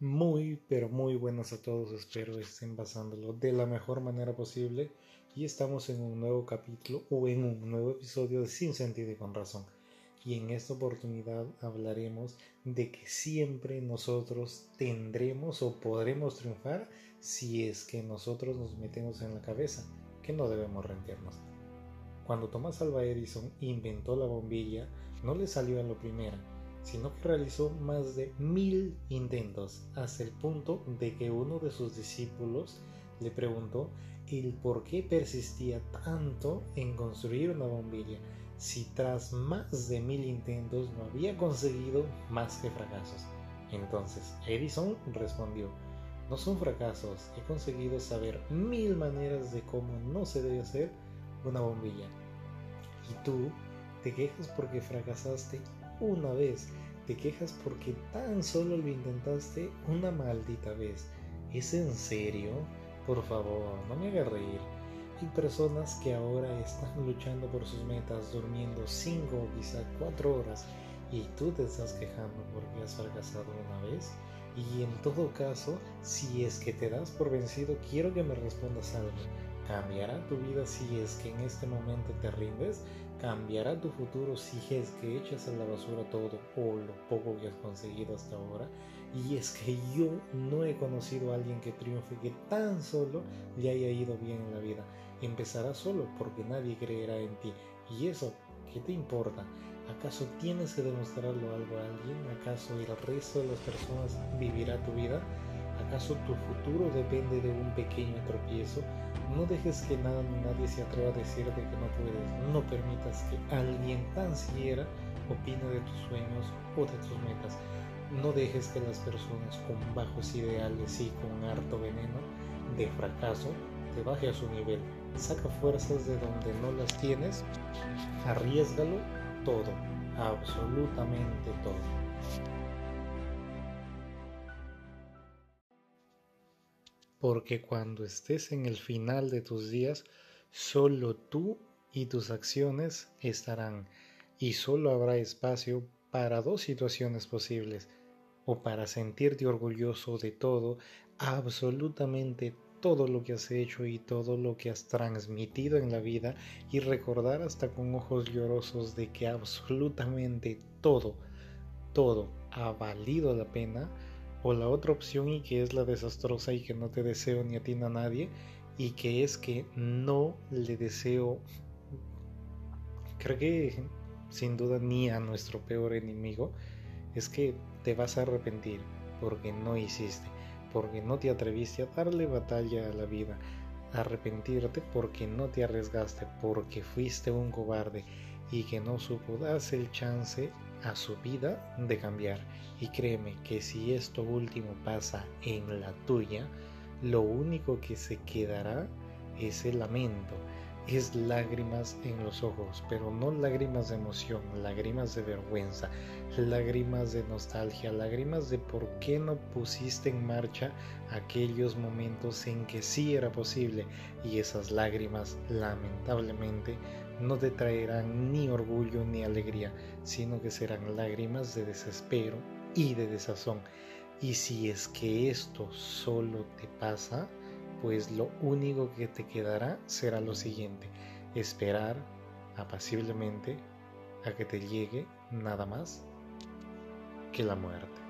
Muy, pero muy buenas a todos. Espero estén pasándolo de la mejor manera posible. Y estamos en un nuevo capítulo o en un nuevo episodio de Sin Sentido y con Razón. Y en esta oportunidad hablaremos de que siempre nosotros tendremos o podremos triunfar si es que nosotros nos metemos en la cabeza que no debemos rendirnos. Cuando Thomas Alva Edison inventó la bombilla, no le salió en lo primero sino que realizó más de mil intentos hasta el punto de que uno de sus discípulos le preguntó el por qué persistía tanto en construir una bombilla si tras más de mil intentos no había conseguido más que fracasos. Entonces Edison respondió, no son fracasos, he conseguido saber mil maneras de cómo no se debe hacer una bombilla. Y tú te quejas porque fracasaste una vez, te quejas porque tan solo lo intentaste una maldita vez. ¿Es en serio? Por favor, no me haga reír. Hay personas que ahora están luchando por sus metas, durmiendo 5 o quizá 4 horas, y tú te estás quejando porque has fracasado una vez. Y en todo caso, si es que te das por vencido, quiero que me respondas algo. ¿Cambiará tu vida si es que en este momento te rindes? cambiará tu futuro si es que echas a la basura todo o lo poco que has conseguido hasta ahora. Y es que yo no he conocido a alguien que triunfe que tan solo le haya ido bien en la vida. Empezará solo porque nadie creerá en ti. Y eso, ¿qué te importa? ¿Acaso tienes que demostrarlo algo a alguien? ¿Acaso el resto de las personas vivirá tu vida? ¿Acaso tu futuro depende de un pequeño tropiezo? No dejes que nada ni nadie se atreva a decirte que no puedes. No permitas que alguien tan siquiera opine de tus sueños o de tus metas. No dejes que las personas con bajos ideales y con harto veneno de fracaso te baje a su nivel. Saca fuerzas de donde no las tienes. Arriesgalo todo, absolutamente todo. Porque cuando estés en el final de tus días, solo tú y tus acciones estarán y solo habrá espacio para dos situaciones posibles, o para sentirte orgulloso de todo, absolutamente todo lo que has hecho y todo lo que has transmitido en la vida y recordar hasta con ojos llorosos de que absolutamente todo, todo ha valido la pena, o la otra opción y que es la desastrosa y que no te deseo ni a ti ni a nadie y que es que no le deseo creo que sin duda ni a nuestro peor enemigo es que te vas a arrepentir porque no hiciste porque no te atreviste a darle batalla a la vida arrepentirte porque no te arriesgaste porque fuiste un cobarde y que no supo darse el chance a su vida de cambiar. Y créeme que si esto último pasa en la tuya, lo único que se quedará es el lamento, es lágrimas en los ojos, pero no lágrimas de emoción, lágrimas de vergüenza, lágrimas de nostalgia, lágrimas de por qué no pusiste en marcha aquellos momentos en que sí era posible y esas lágrimas lamentablemente no te traerán ni orgullo ni alegría, sino que serán lágrimas de desespero y de desazón. Y si es que esto solo te pasa, pues lo único que te quedará será lo siguiente, esperar apaciblemente a que te llegue nada más que la muerte.